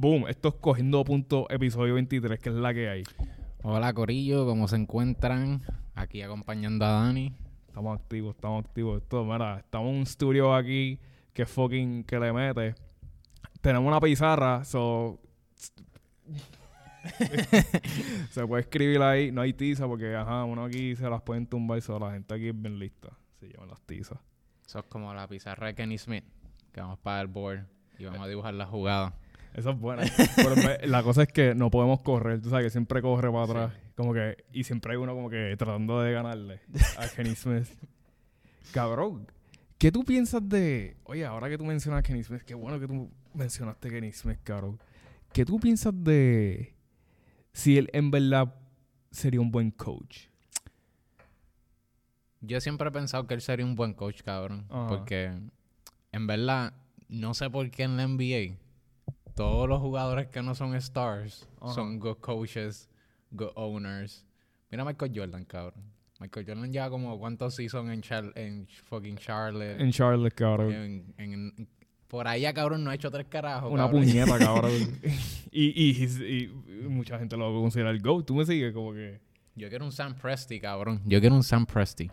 Boom, esto es Cogiendo Punto, episodio 23, que es la que hay. Hola Corillo, ¿cómo se encuentran? Aquí acompañando a Dani. Estamos activos, estamos activos. Esto, mira, estamos en un estudio aquí que fucking que le mete. Tenemos una pizarra, so se puede escribir ahí, no hay tiza porque ajá, uno aquí se las pueden tumbar y so, la gente aquí es bien lista. Se llevan las tizas. Eso es como la pizarra de Kenny Smith, que vamos para el board y vamos a dibujar la jugada. Eso es bueno. Pero me- la cosa es que no podemos correr. Tú sabes que siempre corre para atrás. Como que... Y siempre hay uno como que tratando de ganarle a Kenny Smith. Cabrón. ¿Qué tú piensas de... Oye, ahora que tú mencionas a Kenny Smith. Qué bueno que tú mencionaste a Kenny Smith, cabrón. ¿Qué tú piensas de... Si él en verdad sería un buen coach? Yo siempre he pensado que él sería un buen coach, cabrón. Porque en verdad, no sé por qué en la NBA todos los jugadores que no son stars son good coaches, good owners. Mira a Michael Jordan, cabrón. Michael Jordan lleva como cuántos seasons en, Char- en fucking Charlotte. En Charlotte, cabrón. En- en- por allá, cabrón, no ha hecho tres carajos. Una cabrón. puñeta, cabrón. y, y, y- y mucha gente lo considera el GOAT. Tú me sigues como que... Yo quiero un Sam Presti, cabrón. Yo quiero un Sam Presti.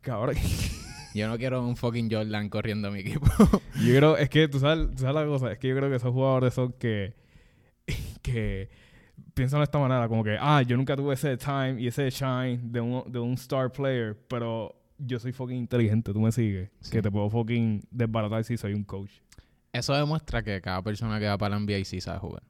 Cabrón. Yo no quiero un fucking Jordan corriendo a mi equipo. Yo creo, es que tú sabes, tú sabes la cosa, es que yo creo que esos jugadores son que, que piensan de esta manera, como que, ah, yo nunca tuve ese time y ese shine de un, de un star player, pero yo soy fucking inteligente, tú me sigues, Sí. que te puedo fucking desbaratar si soy un coach. Eso demuestra que cada persona que va para la NBA sí sabe jugar.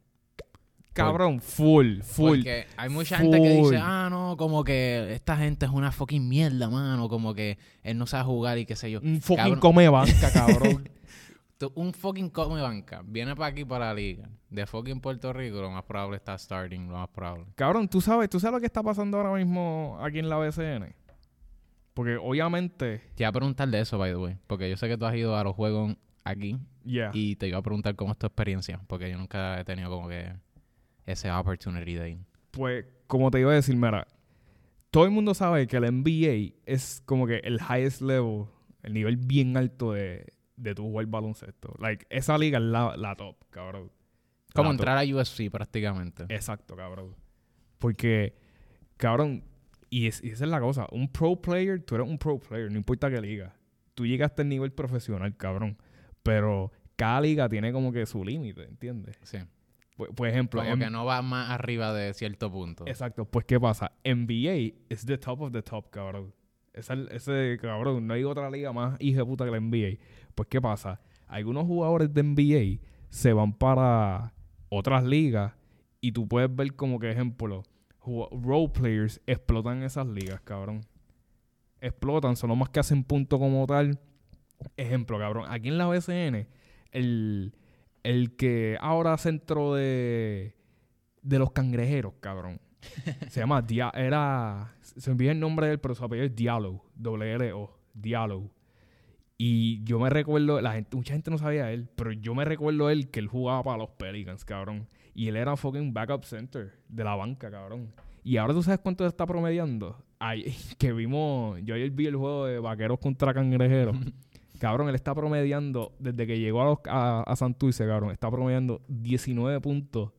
Cabrón, full, full. Porque hay mucha gente que dice, ah, no, como que esta gente es una fucking mierda, mano. Como que él no sabe jugar y qué sé yo. Un fucking Cabrón. come banca, cabrón. Tú- un fucking come banca. Viene para aquí, para la liga. De fucking Puerto Rico, lo más probable está starting, lo más probable. cabrón, tú sabes, tú sabes lo que está pasando ahora mismo aquí en la BCN. Porque obviamente, Te iba a preguntar de eso, by the way. Porque yo sé que tú has ido a los juegos aquí. yeah. Y te iba a preguntar cómo es tu experiencia. Porque yo nunca he tenido como que ese opportunity ir. Pues, como te iba a decir, mira, todo el mundo sabe que el NBA es como que el highest level, el nivel bien alto de, de tu jugar baloncesto. Like, esa liga es la, la top, cabrón. Como La top. entrar a UFC prácticamente. Exacto, cabrón. Porque, cabrón, y, es- y esa es la cosa, un pro player, tú eres un pro player, no importa qué liga. Tú llegaste al nivel profesional, cabrón. Pero cada liga tiene como que su límite, ¿entiendes? Sí. Por, por ejemplo, Como en- que no va más arriba de cierto punto. Exacto, pues ¿qué pasa? NBA es the top of the top, cabrón. Esa- ese, cabrón, no hay otra liga más hija de puta que la NBA. Pues ¿qué pasa? Algunos jugadores de NBA se van para otras ligas y tú puedes ver como que, ejemplo, role players explotan esas ligas, cabrón. Explotan, son los más que hacen punto como tal. Ejemplo, cabrón, aquí en la BCN, el, el que ahora centro de, de los cangrejeros, cabrón. Se llama Dia era se olvida el nombre de él, pero su apellido es Diallo, doble L O, Diallo. Y yo me recuerdo, la gente, mucha gente no sabía de él, pero yo me recuerdo él que él jugaba para los Pelicans, cabrón. Y él era fucking backup center de la banca, cabrón. Y ahora tú sabes cuánto está promediando. Ay, que vimos, yo ayer vi el juego de vaqueros contra cangrejeros. cabrón, él está promediando, desde que llegó a, los, a, a Santurce, cabrón, está promediando 19 puntos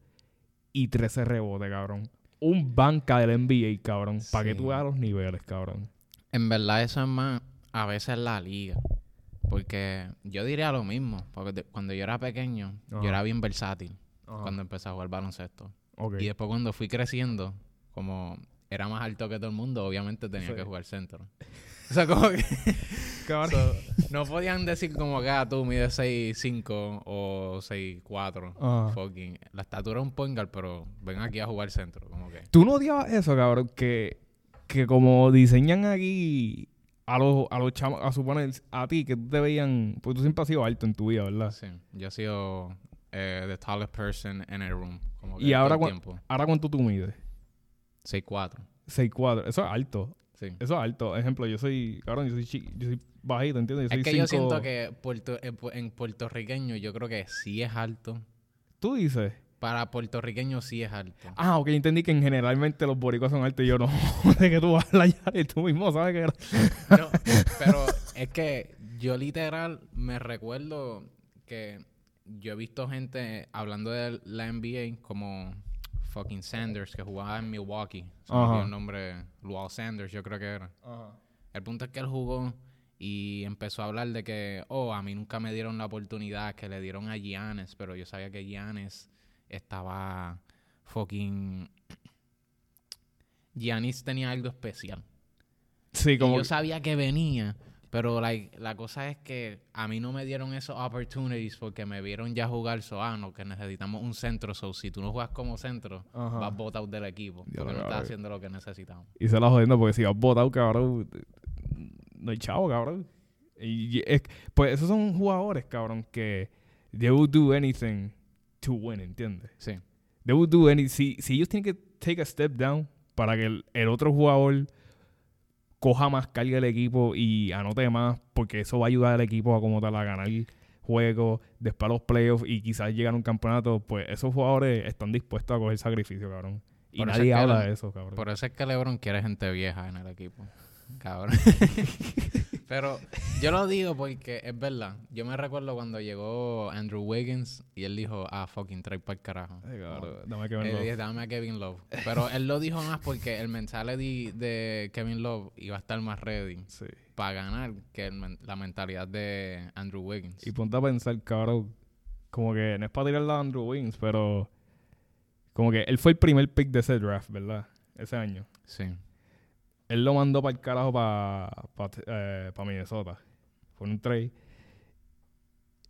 y 13 rebotes, cabrón. Un banca del NBA, cabrón. Para que tú veas los niveles, cabrón. En verdad eso es más a veces la liga. Porque yo diría lo mismo. Porque de- cuando yo era pequeño, Ajá. yo era bien versátil Ajá. cuando empecé a jugar baloncesto. Y después cuando fui creciendo, como era más alto que todo el mundo, obviamente tenía Sí. que jugar centro. O sea, como que Cabrón. so, no podían decir como que ah, tú mides 6'5 o 6'4. Ajá. Fucking. La estatura es un point guard, pero ven aquí a jugar centro. Como que. ¿Tú no odiabas eso, cabrón? Que, que como diseñan aquí a los, a los chamos, a suponer, a ti, que tú te veían, pues tú siempre has sido alto en tu vida, ¿verdad? Sí, yo he sido eh, the tallest person in a room. Como que Y ahora el tiempo. Ahora, ¿cuánto tú mides? 6'4. 6'4". Eso es alto. Sí. Eso es alto. Ejemplo, yo soy, cabrón, yo soy, chi- yo soy bajito, ¿entiendes? Yo soy Es que yo siento que puerto, en, pu- en puertorriqueño yo creo que sí es alto. Tú dices... Para puertorriqueño sí es alto. Ah, ok, entendí que en generalmente los boricuas son altos y yo no. de que tú vas a la y tú mismo sabes que. No, pero es que yo literal me recuerdo que yo he visto gente hablando de la NBA como fucking Sanders, que jugaba en Milwaukee. Se me Ajá. olvidó el nombre, Luau Sanders, yo creo que era. El punto es que él jugó y empezó a hablar de que, oh, a mí nunca me dieron la oportunidad que le dieron a Giannis, pero yo sabía que Giannis estaba fucking... Giannis tenía algo especial. Sí, Y como... yo sabía que venía, pero like, la cosa es que a mí no me dieron esos opportunities porque me vieron ya jugar, so, ah, que necesitamos un centro, so, si tú no juegas como centro, Ajá. vas botado del equipo, porque no estás haciendo lo que necesitamos. Y se la jodiendo porque si vas votado, cabrón, no hay chavo, cabrón. Y y es- pues esos son jugadores, cabrón, que they will do anything to win, ¿entiendes? Sí, They will do any... Si, si ellos tienen que take a step down para que el, el otro jugador coja más carga del equipo y anote más, porque eso va a ayudar al equipo a como tal a ganar juegos, después a los playoffs y quizás llegar a un campeonato, pues esos jugadores están dispuestos a coger sacrificio, cabrón. Y Por nadie habla el- de eso, cabrón. por eso es que LeBron quiere gente vieja en el equipo. Cabrón. Pero yo lo digo porque es verdad. Yo me recuerdo cuando llegó Andrew Wiggins y él dijo, ah, fucking trae para el carajo. Ay, dame que Él verlo. dijo, dame a Kevin Love. Pero él lo dijo más porque el mentality de Kevin Love iba a estar más ready Sí. para ganar que el la mentalidad de Andrew Wiggins. Y ponte a pensar, cabrón, como que no es para tirarle a Andrew Wiggins, pero como que él fue el primer pick de ese draft, ¿verdad? Ese año. Sí. Él lo mandó para el carajo para pa, eh, pa Minnesota. Fue un trade.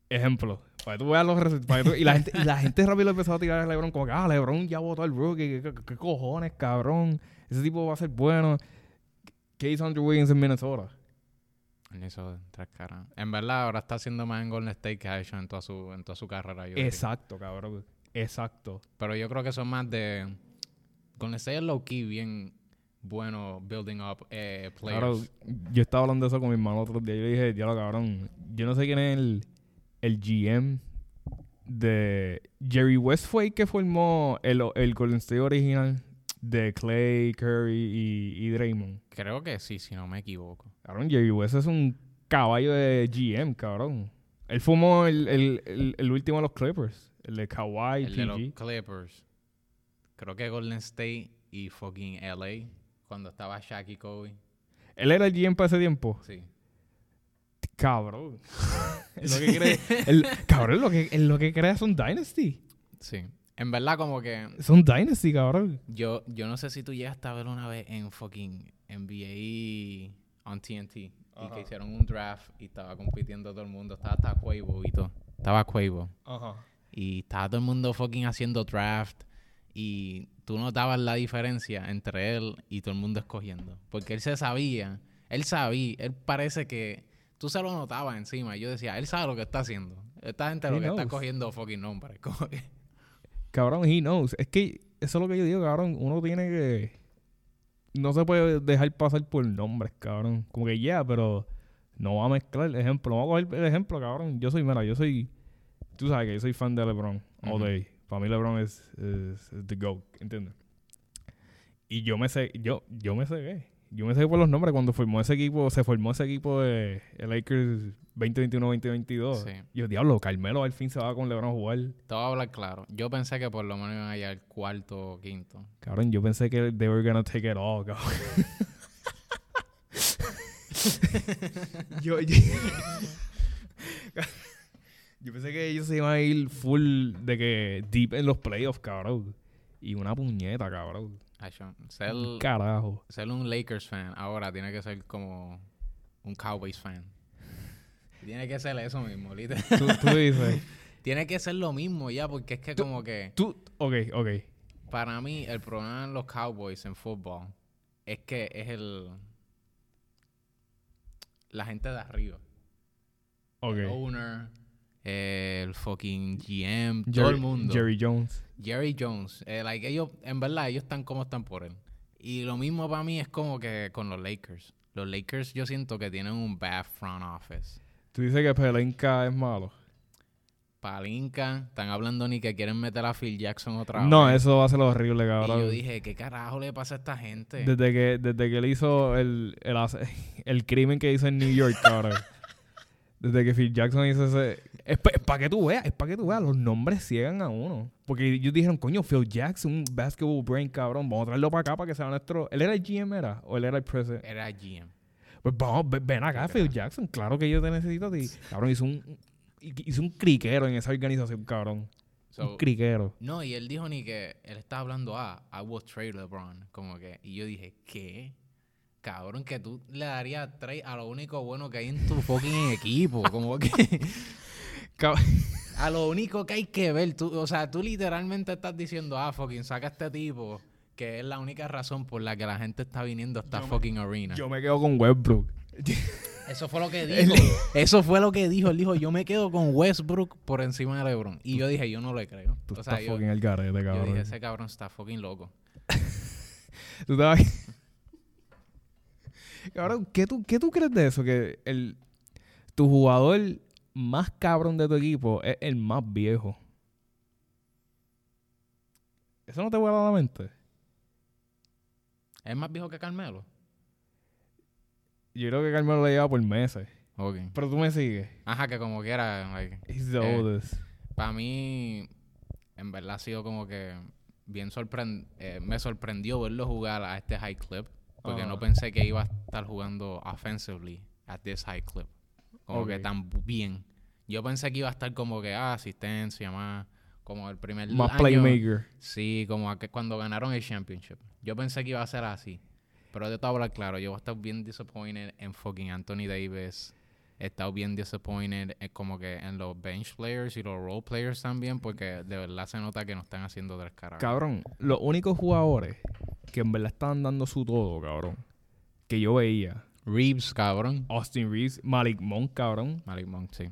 Ejemplo. Para que tú veas los resu- para que tú- y, la gente, y la gente rápido empezó a tirar a LeBron como que, ah, LeBron ya votó al rookie. ¿Qué, qué- qué cojones, cabrón? Ese tipo va a ser bueno. ¿Qué hizo Andrew Wiggins en Minnesota? Él hizo tres caras. En verdad, ahora está haciendo más en Golden State que ha hecho en toda su, en toda su carrera. yo diría. Exacto, cabrón. Exacto. Pero yo creo que son más de... Golden State es low-key bien bueno building up eh, players. Claro, yo estaba hablando de eso con mi hermano otro día. Yo le dije, diablo, cabrón. Yo no sé quién es el, el GM de. Jerry West fue el que formó el, el Golden State original de Clay, Curry y, y Draymond. Creo que sí, si no me equivoco. Cabrón, Jerry West es un caballo de GM, cabrón. Él formó el, el, el, el último de los Clippers. El de Kawhi, el de los. Clippers. Creo que Golden State y fucking LA. Cuando estaba Shaq y Kobe. Él era el GM para ese tiempo. Sí. Cabrón. Es lo que cree, el, cabrón, lo que, lo que crea son Dynasty. Sí. En verdad como que... Son Dynasty, cabrón. Yo, yo no sé si tú llegaste a ver una vez en fucking NBA on TNT. Y que hicieron un draft y estaba compitiendo todo el mundo. Estaba hasta Quavo y todo. Estaba Quavo. Ajá. Y estaba todo el mundo fucking haciendo draft. Y tú notabas la diferencia entre él y todo el mundo escogiendo. Porque él se sabía. Él sabía. Él parece que... Tú se lo notabas encima. Y yo decía, él sabe lo que está haciendo. Esta gente He lo que está cogiendo fucking nombres. Cabrón, he knows. Es que eso es lo que yo digo, cabrón. Uno tiene que. No se puede dejar pasar por nombres, cabrón. Como que ya, pero no va a mezclar. Ejemplo, vamos a coger el ejemplo, cabrón. Yo soy, mira, yo soy. Tú sabes que yo soy fan de LeBron. All Ujú. day. Para mí, LeBron es, es, es the GOAT, ¿entiendes? Y yo me sé, yo, yo me cegué. Yo me cegué por los nombres cuando formó ese equipo, se formó ese equipo de el Lakers 2021-2022. Sí. Yo, diablo, Carmelo al fin se va con LeBron a jugar. Te voy a hablar claro. Yo pensé que por lo menos iban a llegar cuarto o quinto. Cabrón, yo pensé que they were gonna take it all, cabrón. yo, yo, yo pensé que ellos se iban a ir full de que deep en los playoffs, cabrón. Y una puñeta, cabrón. Ser, Carajo. ser un Lakers fan ahora tiene que ser como un Cowboys fan. Tiene que ser eso mismo, literal. Tú, tú dices. tiene que ser lo mismo ya, porque es que Tú- como que Tú, ok, ok. para mí el problema en los Cowboys en fútbol es que es el la gente de arriba. Ok. El owner, el fucking GM, todo Jerry, el mundo. Jerry Jones. Jerry Jones, eh, like, ellos, en verdad, ellos están como están por él. Y lo mismo para mí es como que con los Lakers. Los Lakers yo siento que tienen un bad front office. Tú dices que Pelenka es malo. Palinka, están hablando ni que quieren meter a Phil Jackson otra No, vez. eso va a ser horrible, Y cabrón. yo dije, ¿qué carajo le pasa a esta gente? Desde que, desde que él hizo el, el, el crimen que hizo en New York, cabrón. Desde que Phil Jackson hizo ese... Es para que tú veas, es para que tú veas, los nombres ciegan a uno. Porque ellos dijeron, coño, Phil Jackson, un basketball brain, cabrón, vamos a traerlo para acá para que sea nuestro... ¿Él era el GM, era? ¿O él era el presidente? Era GM. Pues vamos, ven- acá, Phil Jackson. Claro que yo te necesito a ti. Cabrón, hizo un, hizo un criquero en esa organización, cabrón. So, un criquero. no, y él dijo ni que él estaba hablando a I will trade LeBron. Como que, y yo dije, ¿qué? Cabrón, que tú le darías trade a lo único bueno que hay en tu fucking equipo. Como que a lo único que hay que ver. Tú, o sea, tú literalmente estás diciendo, ah, fucking, saca a este tipo. Que es la única razón por la que la gente está viniendo a esta Yo me- fucking arena. Yo me quedo con Westbrook. Eso fue lo que dijo. Eso fue lo que dijo. Él dijo, yo me quedo con Westbrook por encima de LeBron. Y yo dije, yo no le creo. Tú o sea, estás yo, fucking el garete, yo cabrón. dije, ese cabrón está fucking loco. Tú estabas- Cabrón, ¿qué tú, ¿qué tú crees de eso? Que el, tu jugador más cabrón de tu equipo es el más viejo. ¿Eso no te vuela a la mente? ¿Es más viejo que Carmelo? Yo creo que Carmelo le lleva por meses. Pero tú me sigues. Ajá, que como quiera, like, He's the Eh, oldest. para mí, en verdad ha sido como que bien sorprendente. me sorprendió verlo jugar a este high clip. Porque no pensé que iba a estar jugando offensively at this high clip. Como que tan bien. Yo pensé que iba a estar como que, ah, asistencia, más como el primer Más año. playmaker. Sí, como cuando ganaron el championship. Yo pensé que iba a ser así. Pero de todo hablar claro, yo voy a estar bien disappointed en fucking Anthony Davis. He estado bien disappointed en como que en los bench players y los role players también, porque de verdad se nota que no están haciendo tres caras. Cabrón, los únicos jugadores que en verdad estaban dando su todo, cabrón, que yo veía, Reeves, cabrón. Austin Reeves, Malik Monk, cabrón, Malik Monk, sí.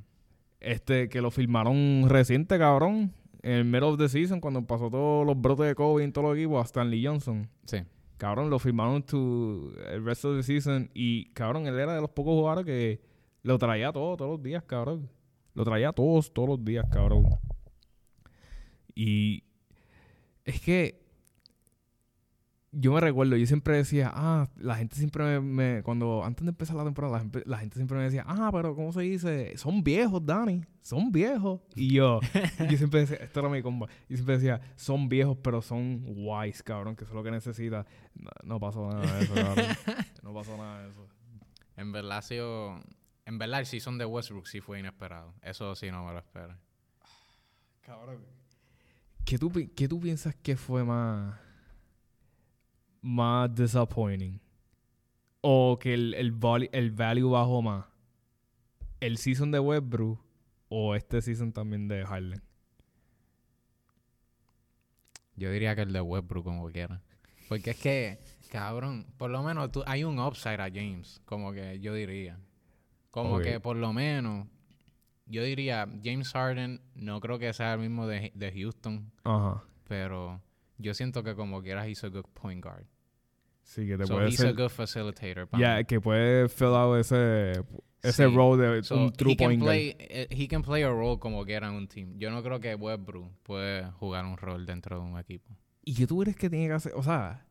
Este que lo firmaron reciente, cabrón, en el middle of the season, cuando pasó todos los brotes de COVID en todos los equipos, a Stanley Johnson. Sí. Cabrón, lo firmaron to el rest of the season y, cabrón, él era de los pocos jugadores que lo traía todo, todos los días, cabrón. Lo traía todos, todos los días, cabrón. Y es que yo me recuerdo, yo siempre decía, ah, la gente siempre me, me- cuando antes de empezar la temporada, la, gente- la gente siempre me decía, ah, pero ¿cómo se dice? Son viejos, Dani, son viejos. Y yo, yo siempre decía, esto era mi comba, yo siempre decía, son viejos, pero son wise, cabrón, que eso es lo que necesita. No, no pasó nada de eso, cabrón. No pasó nada de eso. En verdad sido... En verdad el season de Westbrook sí fue inesperado. Eso sí no me lo espero. Cabrón. ¿Qué tú, qué tú piensas que fue más, más disappointing? ¿O que el, el, el value bajó más? ¿El season de Westbrook o este season también de Harden? Yo diría que el de Westbrook como quiera. Porque es que, cabrón, por lo menos tú, hay un upside a James, como que yo diría. Como que por lo menos, yo diría, James Harden no creo que sea el mismo de, de Houston, Ajá. pero yo siento que como quiera a good point guard. Sí, que te So puede he's a ser... good facilitator. mí. que puede fill out ese, ese Sí. role de So, un true he can point guard. play, eh, he can play a role como quiera en un team. Yo no creo que Westbrook puede jugar un rol dentro de un equipo. ¿Y qué tú crees que tiene que hacer? O sea,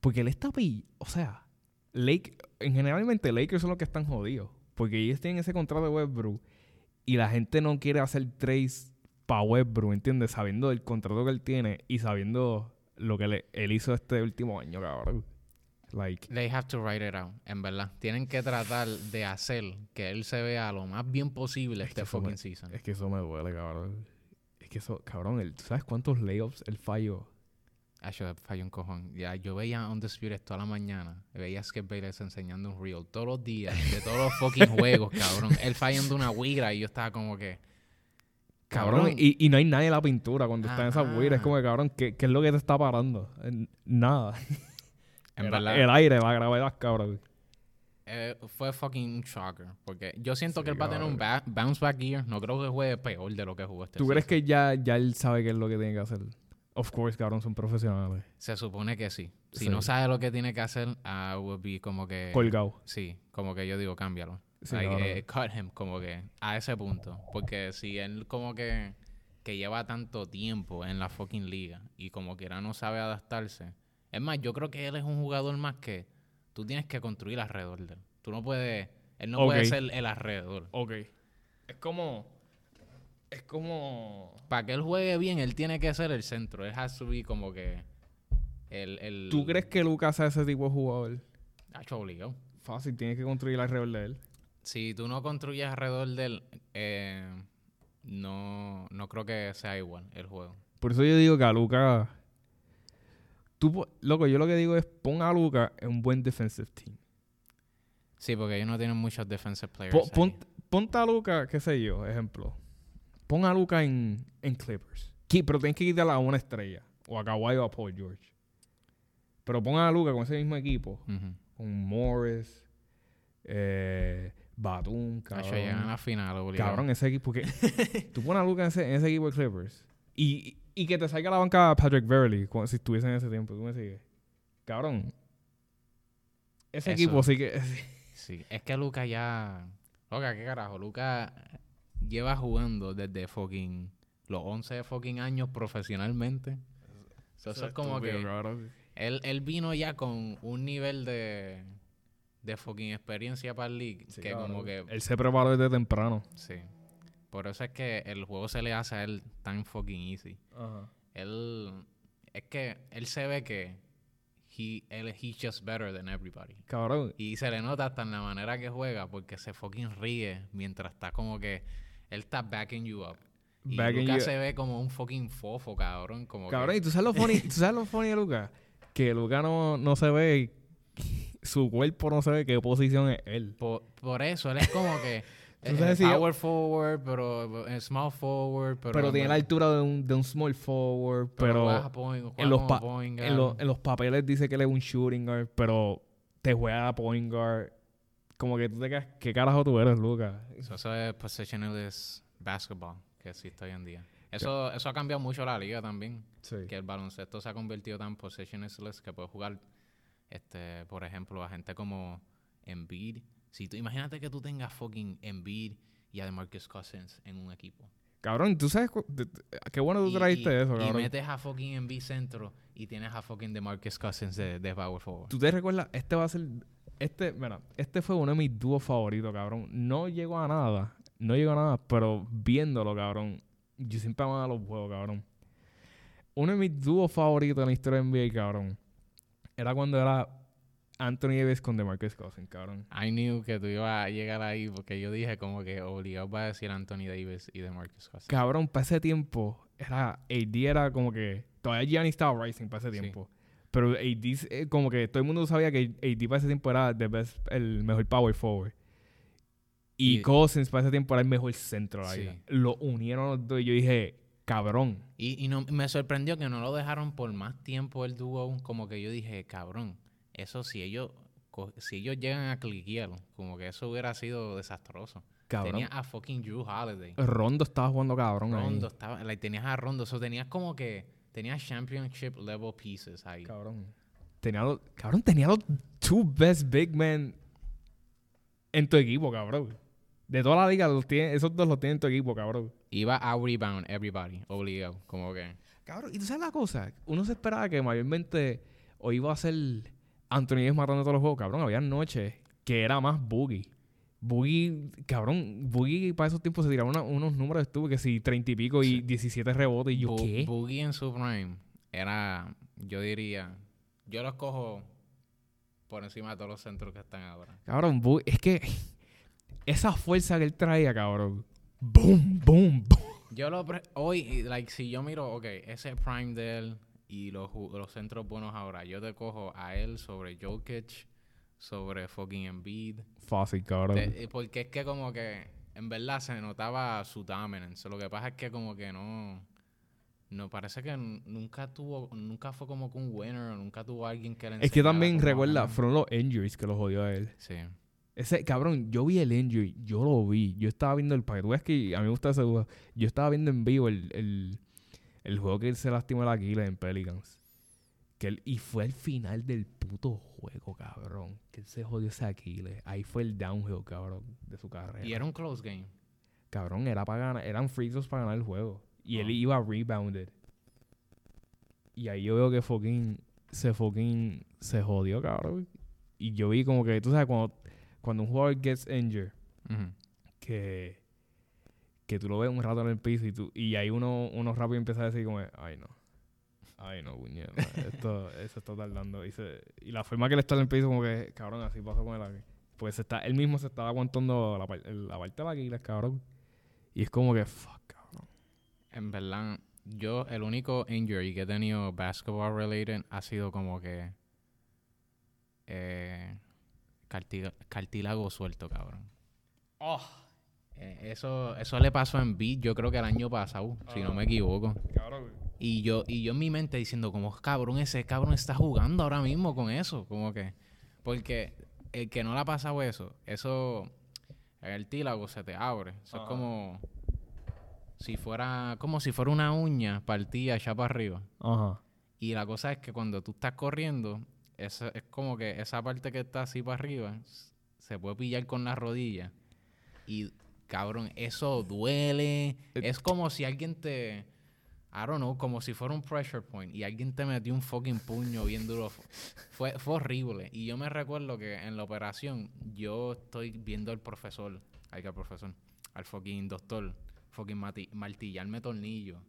porque él está pi... O sea, Lake... En generalmente Lakers son los que están jodidos. Porque ellos tienen ese contrato de Westbrook y la gente no quiere hacer trades para Westbrook, ¿entiendes? Sabiendo el contrato que él tiene y sabiendo lo que le- él hizo este último año, cabrón. Like... They have to write it out, en verdad. Tienen que tratar de hacer que él se vea lo más bien posible Es este me- fucking season. Es que eso me duele, cabrón. Es que eso... Cabrón, ¿tú sabes cuántos layoffs él falló? Ah, yo falló un cojón. Ya, yo veía Undisputed toda la mañana. Veía a Skip Bayless enseñando un reel todos los días, de todos los fucking juegos, cabrón. Él fallando una wigra y yo estaba como que... Cabrón, y, y no hay nadie en la pintura cuando está en esa huira. Es como que, cabrón, ¿qué, qué es lo que te está parando? Nada. En el, verdad, el aire, la gravedad, cabrón. eh, fue fucking un shocker. Porque yo siento Sí, que él va a tener un ba- bounce back year. No creo que juegue peor de lo que jugó este ¿Tú crees que ya, ya él sabe qué es lo que tiene que hacer? Of course, cabrón, son profesionales. Se supone que sí. Si Sí. no sabe lo que tiene que hacer, I would be como que... Colgado. Sí, como que yo digo, cámbialo. Sí, Like, eh, cut him, como que a ese punto. Porque si él como que, que lleva tanto tiempo en la fucking liga y como quiera no sabe adaptarse. Es más, yo creo que él es un jugador más que tú tienes que construir alrededor de él. Tú no puedes, él no puede ser el alrededor. Ok. Es como. Es como. Para que él juegue bien, él tiene que ser el centro. Él has to be como que. El, el... ¿Tú crees que Lucas sea ese tipo de jugador? Hacho obligado. Fácil, tienes que construir alrededor de él. Si tú no construyes alrededor de él, eh, no, no creo que sea igual el juego. Por eso yo digo que a Lucas. Tú, loco, yo lo que digo es pon a Lucas en un buen defensive team. Sí, porque ellos no tienen muchos defensive players. Po- pon- ponte a Lucas, qué sé yo, ejemplo. Pon a Lucas en, en Clippers. Pero tienes que quitarla a una estrella. O a Kawhi o a Paul George. Pero pon a Lucas con ese mismo equipo. Con Morris, eh, Batum, cabrón. llegan a la final, obligado. Cabrón, ese equipo. Que, tú pones a Lucas en ese, en ese equipo de Clippers. Y, y que te salga a la banca Patrick Beverly cu- si estuviese en ese tiempo. ¿Tú me sigues? Cabrón. Ese Eso. equipo sí que. Sí, es que Luca ya. Loca, ¿qué carajo? Luca lleva jugando desde fucking los 11 fucking años profesionalmente. So, eso es como que él, él vino ya con un nivel de, de fucking experiencia para el league que como que Él se preparó desde temprano. sí. Por eso es que el juego se le hace a él tan fucking easy. Él es que él se ve que he, él he's just better than everybody. Cabrón. Y se le nota hasta en la manera que juega porque se fucking ríe mientras está como que él está backing you up. Y Backing Lucas se ve como un fucking fofo, cabrón. Como Cabrón, que- ¿y tú sabes lo funny, ¿tú sabes lo funny de Lucas? Que Lucas no, no se ve. Su cuerpo no se ve qué posición es él. por, por eso, él es como que Eh, power forward, pero eh, small forward, pero... Pero, tiene la altura de un, de un small forward. pero point- en, los point en, lo- en los papeles dice que él es un shooting guard. Pero te juega a point guard. Como que tú te quedas. ¿Qué carajo tú eres, Lucas? So, eso es positionless basketball que existe hoy en día. Eso, eso ha cambiado mucho la liga también. Sí. que el baloncesto se ha convertido tan positionless que puede jugar, este, por ejemplo, a gente como Embiid. Si tú, imagínate que tú tengas fucking Embiid y a DeMarcus Cousins en un equipo. Cabrón, tú sabes. de- Qué bueno tú Y- trajiste y, eso, y cabrón. metes a fucking Embiid centro y tienes a fucking DeMarcus Cousins de, de power forward. ¿Tú te recuerdas? Este va a ser. Este, mira, este fue uno de mis dúos favoritos, cabrón. No llegó a nada. No llegó a nada, pero viéndolo, cabrón. Yo siempre amaba los juegos, cabrón. Uno de mis dúos favoritos en la historia de NBA, cabrón. Era cuando era Anthony Davis con DeMarcus Cousins, cabrón. I knew que tú ibas a llegar ahí porque yo dije como que obligado va a decir Anthony Davis y DeMarcus Cousins. Cabrón, para ese tiempo, era, AD era como que. Todavía Gianni estaba rising para ese Sí. tiempo. Pero AD, eh, como que todo el mundo sabía que AD para ese tiempo era the best, el mejor power forward. Y, Y- Cousins para ese tiempo era el mejor centro de la Sí. liga. Lo unieron los dos y yo dije, cabrón. Y, y no, me sorprendió que no lo dejaron por más tiempo el dúo. Como que yo dije, cabrón, eso si ellos, si ellos llegan a cliquearlo, como que eso hubiera sido desastroso. Cabrón. Tenías a fucking Drew Holiday. Rondo estaba jugando cabrón ahí. Rondo estaba, like, tenías a Rondo, eso tenías como que, tenías championship level pieces ahí. Cabrón. Tenía los, cabrón, tenía los two best big men en tu equipo, cabrón. De toda la liga, los tiene, esos dos los tiene en tu equipo, cabrón. Iba a rebound everybody, obligado, como que. Cabrón, y tú sabes la cosa, uno se esperaba que mayormente o iba a ser Anthony Davis matando todos los juegos, cabrón. Había noches que era más Boogie. Boogie, cabrón, Boogie para esos tiempos se tiraba una- unos números estuve que si 30 y pico y Sí. 17 rebotes. Y yo, ¿qué? Boogie en su prime era, yo diría, yo los cojo por encima de todos los centros que están ahora. Cabrón, Boogie, es que esa fuerza que él traía, cabrón. Boom, boom, boom. Yo lo pre- hoy, like, si yo miro, ok, ese prime de él y los, los centros buenos ahora, yo te cojo a él sobre Jokic, sobre fucking Embiid, Fácil, cabrón. te- eh, porque es que como que en verdad se notaba su dominance. Lo que pasa es que como que no, no parece que nunca tuvo, nunca fue como que un winner, nunca tuvo alguien que le es que también recuerda, fueron los injuries que lo jodió a él. Sí. Ese, cabrón, yo vi el injury, yo lo vi. Yo estaba viendo el que a mí me gusta ese. Yo estaba viendo en vivo el, el, el juego que él se lastimó el Aquiles en Pelicans. Que él, y fue el final del puto juego, cabrón. Que él se jodió ese Aquiles. Ahí fue el downhill, cabrón, de su carrera. Y era un close game. Cabrón, era para ganar, eran free throws para ganar el juego. Y él Ah. iba rebounded. Y ahí yo veo que fucking se fucking se jodió, cabrón. Y yo vi como que, tú sabes, cuando, cuando un jugador gets injured, que que tú lo ves un rato en el piso y tú y ahí uno, uno rápido empieza a decir como, ay no. Ay no, puñeta. Esto, eso está tardando. Y, se, y la forma que él está en el piso, como que, cabrón, así pasó con él aquí. Pues está, él mismo se estaba aguantando la, el- la parte de la Aquiles, cabrón. Y es como que, fuck, cabrón. En verdad, yo el único injury que he tenido basketball related ha sido como que eh, cartílago suelto, cabrón. Eh, eso, eso le pasó en beat, yo creo que el año pasado, si no me equivoco. Cabrón. Y yo, y yo en mi mente diciendo, como cabrón, ese cabrón está jugando ahora mismo con eso. Como que. Porque el que no le ha pasado eso, eso. El cartílago se te abre. Eso es como. Si fuera. Como si fuera una uña partida allá para arriba. Ajá. Y la cosa es que cuando tú estás corriendo, eso es como que esa parte que está así para arriba se puede pillar con la rodilla. Y cabrón, eso duele. Eh, Es como si alguien te. I don't know, como si fuera un pressure point y alguien te metió un fucking puño bien duro. Fue, fue horrible. Y yo me recuerdo que en la operación yo estoy viendo al profesor, ay que al profesor, al fucking doctor, fucking martillarme tornillo.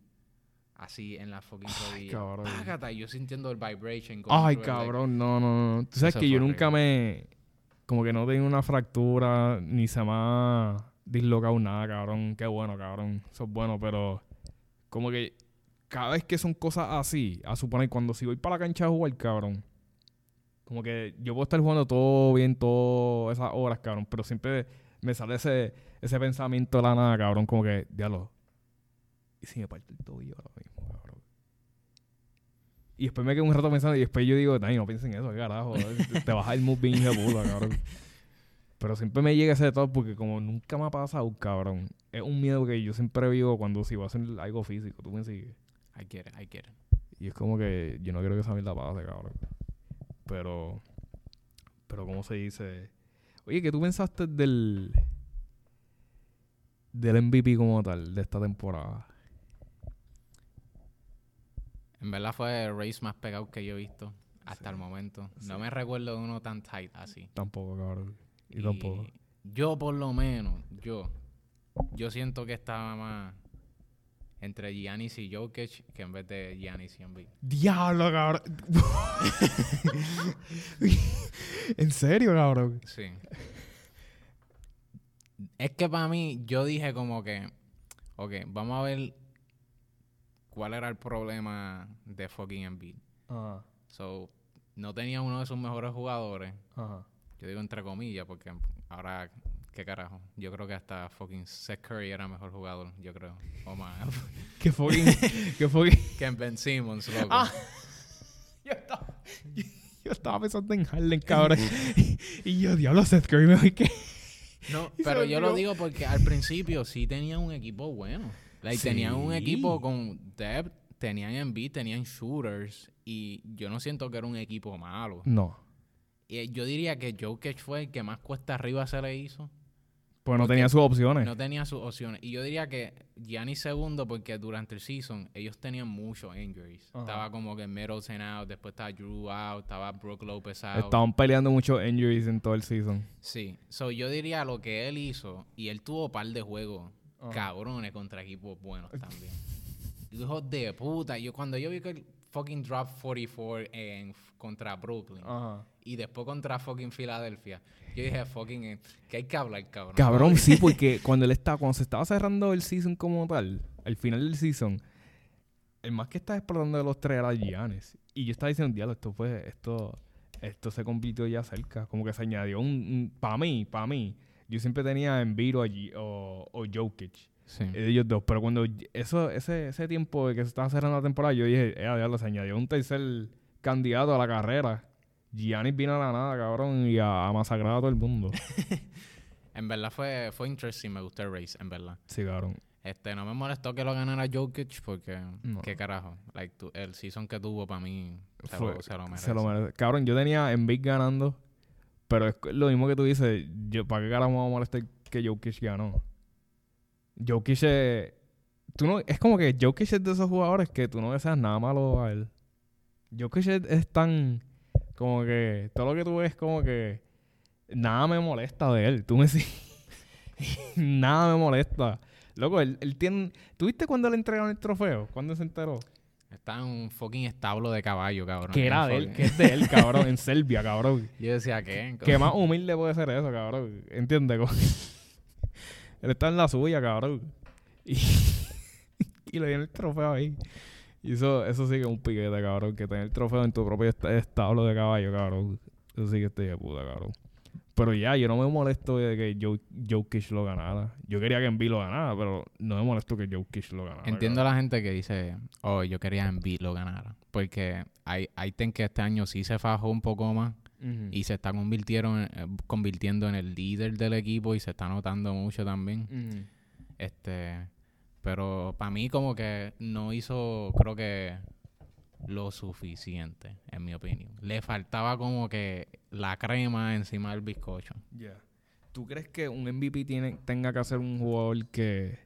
Así en la fucking rodilla. cabrón. Págata, yo sintiendo el vibration. Ay, cabrón, no, no, no. Tú sabes Eso que yo nunca me. Como que no tengo una fractura, ni se me ha dislocado nada, cabrón. Qué bueno, cabrón. Eso es bueno, pero. Como que. Cada vez que son cosas así, a suponer, cuando si voy para la cancha a jugar, cabrón. Como que yo puedo estar jugando todo bien, todas esas horas, cabrón. Pero siempre me sale ese, ese pensamiento de la nada, cabrón. Como que, diablo. ¿Y si me parte el tobillo ahora mismo, cabrón? Y después me quedo un rato pensando y después yo digo, no piensen en eso, carajo. te, baja el mood bien de puta, cabrón. Pero siempre me llega ese todo porque como nunca me ha pasado, cabrón. Es un miedo que yo siempre vivo cuando si voy a hacer algo físico, tú me sigues. I get it, I get it. Y es como que yo no quiero que esa mierda pase, cabrón. Pero, pero ¿cómo se dice? Oye, ¿qué tú pensaste del, del MVP como tal, de esta temporada? En verdad fue el race más pegado que yo he visto hasta Sí. el momento. No Sí. me recuerdo de uno tan tight así. Tampoco, cabrón. Y, tampoco. Yo por lo menos, yo, yo siento que estaba más entre Giannis y Jokic que en vez de Giannis y Embiid. Diablo, cabrón. ¿En serio, cabrón? Sí. es que para mí, yo dije como que, ok, vamos a ver cuál era el problema de fucking Embiid. Ajá. So, no tenía uno de sus mejores jugadores. Ajá. Yo digo entre comillas, porque ahora, ¿qué carajo? Yo creo que hasta fucking Seth Curry era mejor jugador, yo creo. O más. Que fucking. que fucking. que en Ben Simmons, loco. Ah. Yo estaba, yo, yo estaba pensando en Harden, cabrón. y yo, diablo, Seth Curry mejor que. No, pero yo lo digo porque al principio sí tenían un equipo bueno. Like, Tenían un Sí. equipo con depth, tenían Embiid, tenían shooters. Y yo no siento que era un equipo malo. No. Y yo diría que Jokic fue el que más cuesta arriba se le hizo. Pues no tenía sus opciones. No tenía sus opciones. Y yo diría que Giannis segundo, porque durante el season ellos tenían muchos injuries. Ajá. Estaba como que Middleton out, después estaba Drew out, estaba Brook Lopez out. Estaban peleando muchos injuries en todo el season. Sí. So, yo diría lo que él hizo, y él tuvo par de juegos Ajá. cabrones contra equipos buenos también. Hijos de puta. Yo cuando yo vi que el fucking drop 44 en, contra Brooklyn Ajá. Y después contra fucking Filadelfia, yo dije fucking eh, que hay que hablar, cabrón. Cabrón, sí, porque cuando él estaba, cuando se estaba cerrando el season como tal, al final del season, el más que estaba explotando de los tres era Giannis. Y yo estaba diciendo, diablo, esto fue, esto, esto se convirtió ya cerca. Como que se añadió un, para mí, para mí, yo siempre tenía Embiid o, Gi- o, o Jokic. Sí. Ellos dos. Pero cuando eso, ese, ese tiempo de que se estaba cerrando la temporada, yo dije, eh, diablo, se añadió un tercer candidato a la carrera. Giannis vino a la nada, cabrón, y a, a masacrar a todo el mundo. En verdad fue, fue interesting, me gustó el race, en verdad. sí, cabrón. Este, no me molestó que lo ganara Jokic porque, No. qué carajo. Like, tu- el season que tuvo para mí se, Fue- lo, se lo merece. Se lo merece. Cabrón, yo tenía Embiid ganando, pero es lo mismo que tú dices. Yo, ¿Para qué carajo me va a molestar que Jokic ganó? Jokic es... Tú no, es como que Jokic es de esos jugadores que tú no deseas nada malo a él. Jokic es, es tan... Como que... Todo lo que tú ves como que... Nada me molesta de él. Tú me sigues. nada me molesta. Loco, él, él tiene... ¿Tuviste cuando le entregaron el trofeo? ¿Cuándo se enteró? Está en un fucking establo de caballo, cabrón. Que era de él, que es de él, cabrón, en Serbia, cabrón. Yo decía, ¿qué? ¿Qué más humilde puede ser eso, cabrón? ¿Entiendes? Él está en la suya, cabrón. Y, y le dieron el trofeo ahí. Y eso, eso sí que es un piquete, cabrón. Que tener el trofeo en tu propio est- establo de caballo, cabrón. Eso sí que estoy de puta, cabrón. Pero ya, yo no me molesto de que Joe, Jokic lo ganara. Yo quería que Embiid lo ganara, pero no me molesto que Jokic lo ganara. Entiendo a la gente que dice, oh, yo quería Embiid lo ganara. Porque hay, hay ten que este año sí se fajó un poco más y se está convirtieron, eh, convirtiendo en el líder del equipo y se está notando mucho también. Este, pero para mí como que no hizo, creo que lo suficiente, en mi opinión. Le faltaba como que la crema encima del bizcocho. Ya. ¿Tú crees que un MVP tiene, tenga que hacer un jugador que.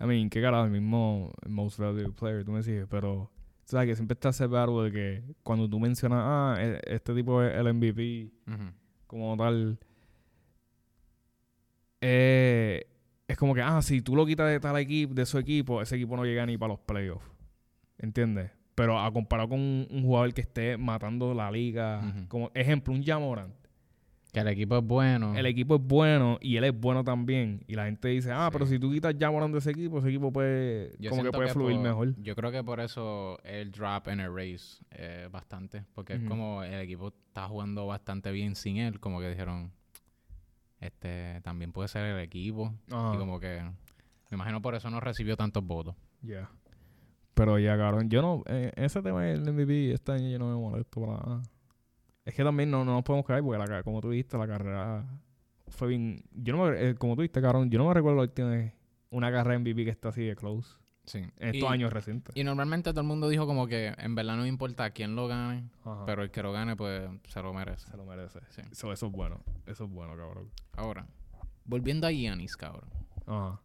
I mean, qué carajo, el mismo Most Valuable Player, tú me sigues, pero. O sea, que siempre está ese battle de que cuando tú mencionas, ah, e- este tipo es el MVP, como tal. eh, es como que, ah, si tú lo quitas de tal equipo, de su equipo, ese equipo no llega ni para los playoffs. ¿Entiendes? Pero a comparado con un, un jugador que esté matando la liga, como ejemplo, un Jamorant. Que el equipo es bueno. El equipo es bueno y él es bueno también. Y la gente dice, ah, Sí. pero si tú quitas Jamoran de ese equipo, ese equipo puede, Yo como que puede fluir por- mejor. Yo creo que por eso el drop en el race eh, bastante. Porque es como el equipo está jugando bastante bien sin él. Como que dijeron, este también puede ser el equipo. Y como que, me imagino por eso no recibió tantos votos. Ya. Pero ya, cabrón, yo no, eh, ese tema del MVP este año yo no me molesto para nada. Es que también no, no nos podemos caer porque, la, como tú dijiste, la carrera fue bien... Yo no me, eh, como tú dijiste, cabrón, yo no me recuerdo la última vez una carrera MVP que está así de close. Sí. Estos y, años recientes. y normalmente todo el mundo dijo como que en verdad no me importa quién lo gane. Ajá. Pero el que lo gane, pues se lo merece. Se lo merece. Sí. Eso, eso es bueno. Eso es bueno, cabrón. Ahora, volviendo a Giannis, cabrón. Ajá.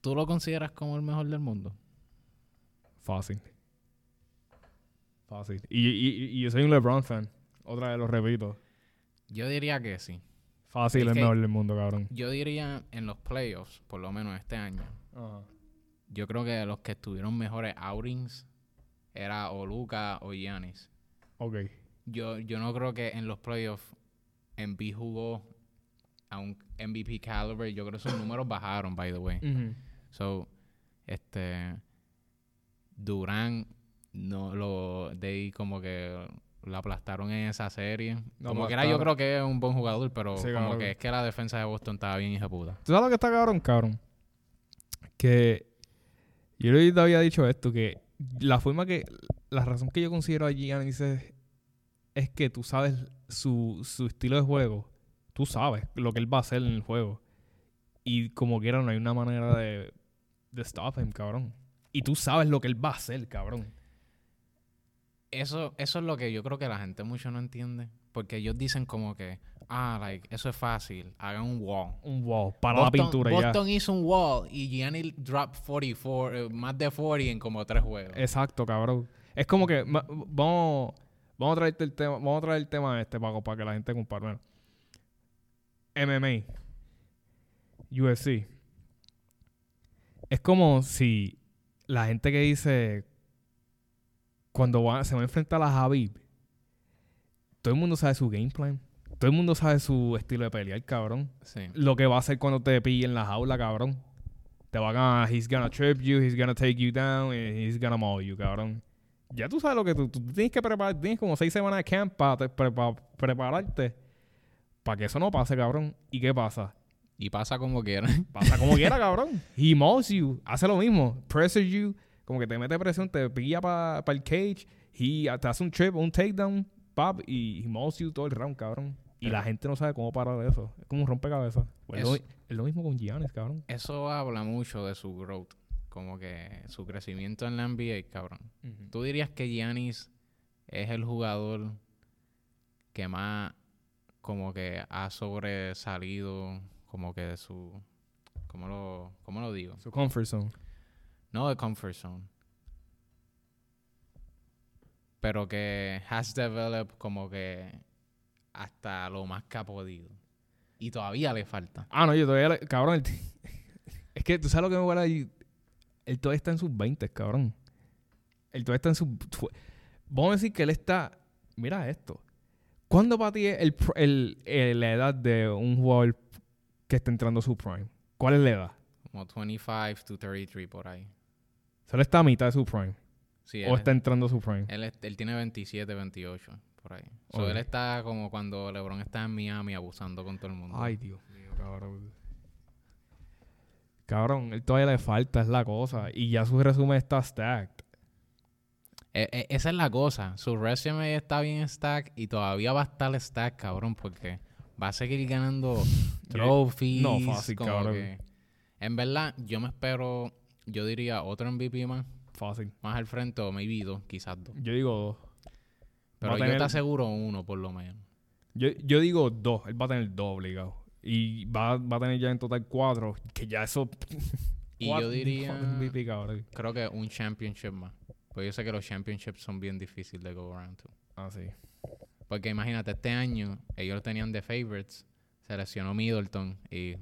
¿Tú lo consideras como el mejor del mundo? Fácil. Fácil. Y, y, y yo soy un LeBron fan. Otra vez lo repito. Yo diría que sí. Fácil Es el mejor del mundo, cabrón. Yo diría en los playoffs, por lo menos este año, Ajá. yo creo que los que tuvieron mejores outings era o Luca o Giannis. Ok. Yo, yo no creo que en los playoffs Embiid jugó a un MVP caliber. Yo creo que sus números bajaron, by the way. So, este Durán no lo de ahí como que lo aplastaron en esa serie. Como que era yo creo que es un buen jugador, pero Sí, como cabrón. que es que la defensa de Boston estaba bien hija puta. ¿Tú sabes lo que está cabrón, cabrón? Que yo le te había dicho esto, que la forma que, la razón que yo considero a Giannis es, es que tú sabes su, su estilo de juego. Tú sabes lo que él va a hacer en el juego. Y como quiera, no hay una manera de, de stop him, cabrón. Y tú sabes lo que él va a hacer, cabrón. Eso, eso es lo que yo creo que la gente mucho no entiende. Porque ellos dicen como que, ah, like, eso es fácil, hagan un wall. Un wow, para la pintura ya. Boston hizo un wall y Giannis dropped 44, eh, más de 40 en como tres juegos. Exacto, cabrón. Es como que vamos, vamos a traerte el tema, vamos a traer el tema este para, para que la gente compare. MMA, UFC. Es como si la gente que dice cuando va- se va a enfrentar a Javib, todo el mundo sabe su game plan. Todo el mundo sabe su estilo de pelear, cabrón Sí. lo que va a hacer cuando te pille en la jaula, cabrón. Te van a... He's gonna trip you, he's gonna take you down, and he's gonna maul you, cabrón. Ya tú sabes lo que tú, tú tienes que preparar. Tienes como seis semanas de camp para prepararte. Para que eso no pase, cabrón. ¿Y qué pasa? Y pasa como quieran. Pasa como quiera, cabrón. He mauls you. Hace lo mismo. Presses you. Como que te mete presión, te pilla para el cage. He te hace un trip, un takedown, pap, y mauls you todo el round, cabrón. Y la gente no sabe cómo parar de eso. Es como un rompecabezas. Pues es, lo, Es- es lo mismo con Giannis, cabrón. Eso habla mucho de su growth. Como que su crecimiento en la NBA, cabrón. ¿Tú dirías que Giannis es el jugador que más como que ha sobresalido como que de su ¿cómo lo, cómo lo digo? Su comfort zone. No de comfort zone. Pero que has developed como que hasta lo más que ha podido. y todavía le falta. Ah, no, yo todavía... le- Cabrón, el es que tú sabes lo que me huele ahí. Él todavía está en sus 20, cabrón. Él todavía está en sus... Vamos a decir que él está... Mira esto. ¿Cuándo para ti es el, el- el- la edad de un jugador que está entrando a su prime? ¿Cuál es la edad? Como 25 to 33 por ahí. Solo está a mitad de su prime. Sí, él, O está entrando a su prime. él, tiene 27, 28 por ahí. So, Ok. Él está como cuando LeBron está en Miami abusando con todo el mundo. Ay, Dios mío, cabrón. Cabrón, él todavía le falta, es la cosa. Y ya su resumen está stacked. Eh, eh, esa es la cosa. Su resume está bien stack y todavía va a estar stack, cabrón, porque va a seguir ganando trophies. No, fácil, como cabrón. que- en verdad, yo me espero, yo diría otro MVP más, Fácil. más al frente o maybe dos, quizás dos. Yo digo dos. Pero Va yo tener- te aseguro uno por lo menos. Yo, yo digo dos. Él va a tener dos obligado. Y va, va a tener ya en total cuatro. Que ya eso. Y yo diría, MVP, creo que un championship más. Pues yo sé que los championships son bien difíciles de go around to. Ah, sí. Porque imagínate, este año ellos tenían de favorites, se lesionó Middleton y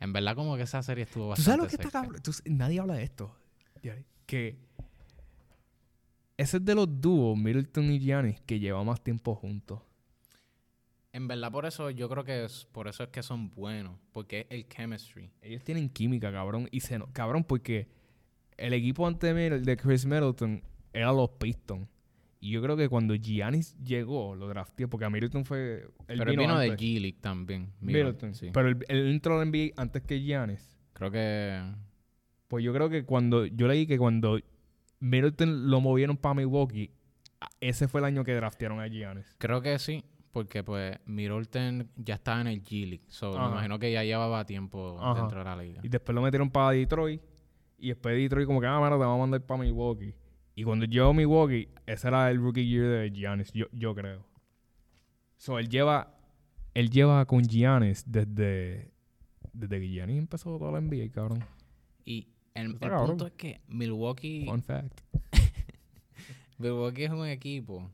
en verdad como que esa serie estuvo ¿Tú bastante sabes lo que está sexy. cabrón? Tú nadie habla de esto. Que ese es de los dúos, Middleton y Giannis, que lleva más tiempo juntos. En verdad por eso yo creo que es por eso es que son buenos, porque es el chemistry. Ellos tienen química, cabrón. Y se no- cabrón, porque el equipo ante Middle- de Chris Middleton era los Pistons. Y yo creo que cuando Giannis llegó, lo drafteó, porque a Middleton fue. Él Pero él vino de antes. G League también. Middleton. sí. Pero él, él entró al NBA antes que Giannis. Creo que Pues yo creo que cuando. Yo leí que cuando Middleton lo movieron para Milwaukee, ese fue el año que draftearon a Giannis. creo que sí, porque pues Middleton ya estaba en el G League, so Ajá. me imagino que ya llevaba tiempo Ajá. dentro de la liga. Y después lo metieron para Detroit. Y después de Detroit, como que, ah, mano, te vamos a mandar para Milwaukee. Y cuando llegó Milwaukee, ese era el rookie year de Giannis, yo, yo creo. So, él lleva, él lleva con Giannis desde, desde que Giannis empezó toda la NBA, cabrón. Y el, el punto es que Milwaukee Fun fact. Milwaukee es un equipo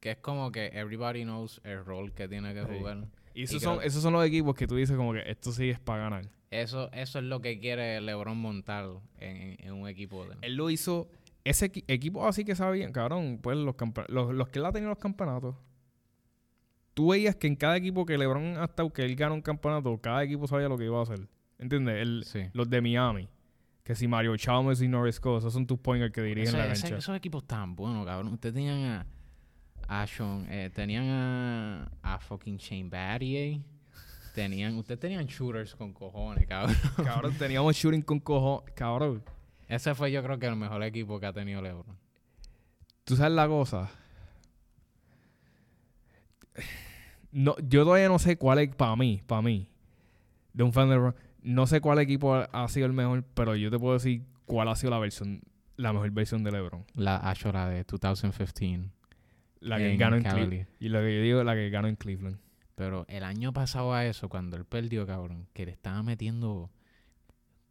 que es como que everybody knows el rol que tiene que Sí. jugar. Y esos, Y son, esos son los equipos que tú dices como que esto sí es para ganar. Eso, eso es lo que quiere LeBron montar en, en- en un equipo de. Él lo hizo, ese equi- equipo así que sabían, cabrón, pues los, los, los que él ha tenido los campeonatos. Tú veías que en cada equipo que LeBron ha estado, que él gana un campeonato, cada equipo sabía lo que iba a hacer. ¿Entiendes? El- Sí. Los de Miami. Que si Mario Chalmers y Norris Cole, esos son tus pointers que dirigen Ese- la ese- cancha. esos equipos estaban buenos, cabrón. Ustedes tenían a, a Sean, eh, tenían a, a fucking Shane Battier. Tenían, ustedes tenían shooters con cojones, cabrón. Cabrón, teníamos shooting con cojo. Cabrón, Ese fue yo creo que el mejor equipo que ha tenido LeBron. tú sabes la cosa. No, yo todavía no sé cuál es, para mí, para mí, de un fan de LeBron, no sé cuál equipo ha, sido el mejor, pero yo te puedo decir cuál ha sido la versión, la mejor versión de LeBron. La Ashora de 2015. La que ganó en. Cleveland. Y lo que yo digo, la que ganó en Cleveland. Pero el año pasado a eso, cuando él perdió, cabrón, que le estaba metiendo